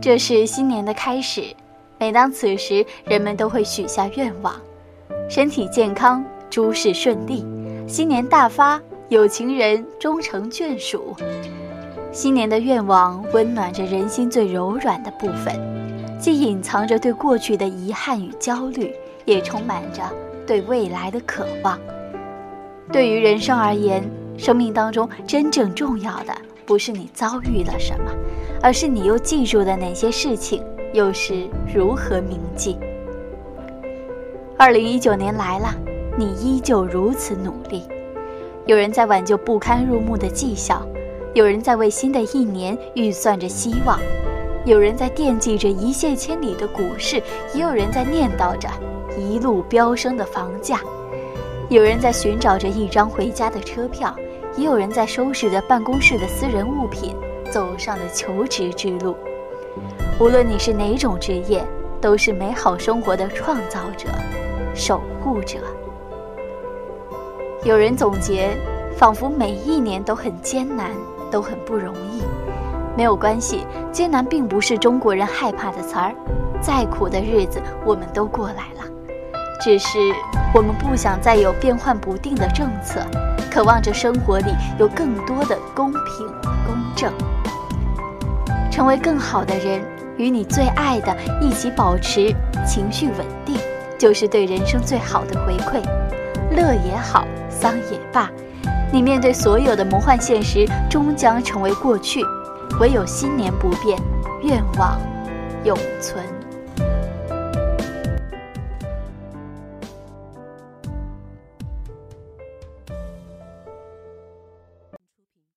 这是新年的开始，每当此时，人们都会许下愿望：身体健康，诸事顺利，新年大发，有情人终成眷属。新年的愿望温暖着人心最柔软的部分，既隐藏着对过去的遗憾与焦虑，也充满着对未来的渴望。对于人生而言，生命当中真正重要的不是你遭遇了什么，而是你又记住的哪些事情，又是如何铭记。二零一九年来了，你依旧如此努力，有人在挽救不堪入目的绩效。有人在为新的一年预算着希望，有人在惦记着一泻千里的股市，也有人在念叨着一路飙升的房价。有人在寻找着一张回家的车票，也有人在收拾着办公室的私人物品，走上了求职之路。无论你是哪种职业，都是美好生活的创造者、守护者。有人总结，仿佛每一年都很艰难。都很不容易，没有关系，艰难并不是中国人害怕的词儿，再苦的日子我们都过来了，只是我们不想再有变幻不定的政策，渴望着生活里有更多的公平公正，成为更好的人，与你最爱的一起保持情绪稳定，就是对人生最好的回馈，乐也好，丧也罢。你面对所有的魔幻现实，终将成为过去；唯有新年不变，愿望永存。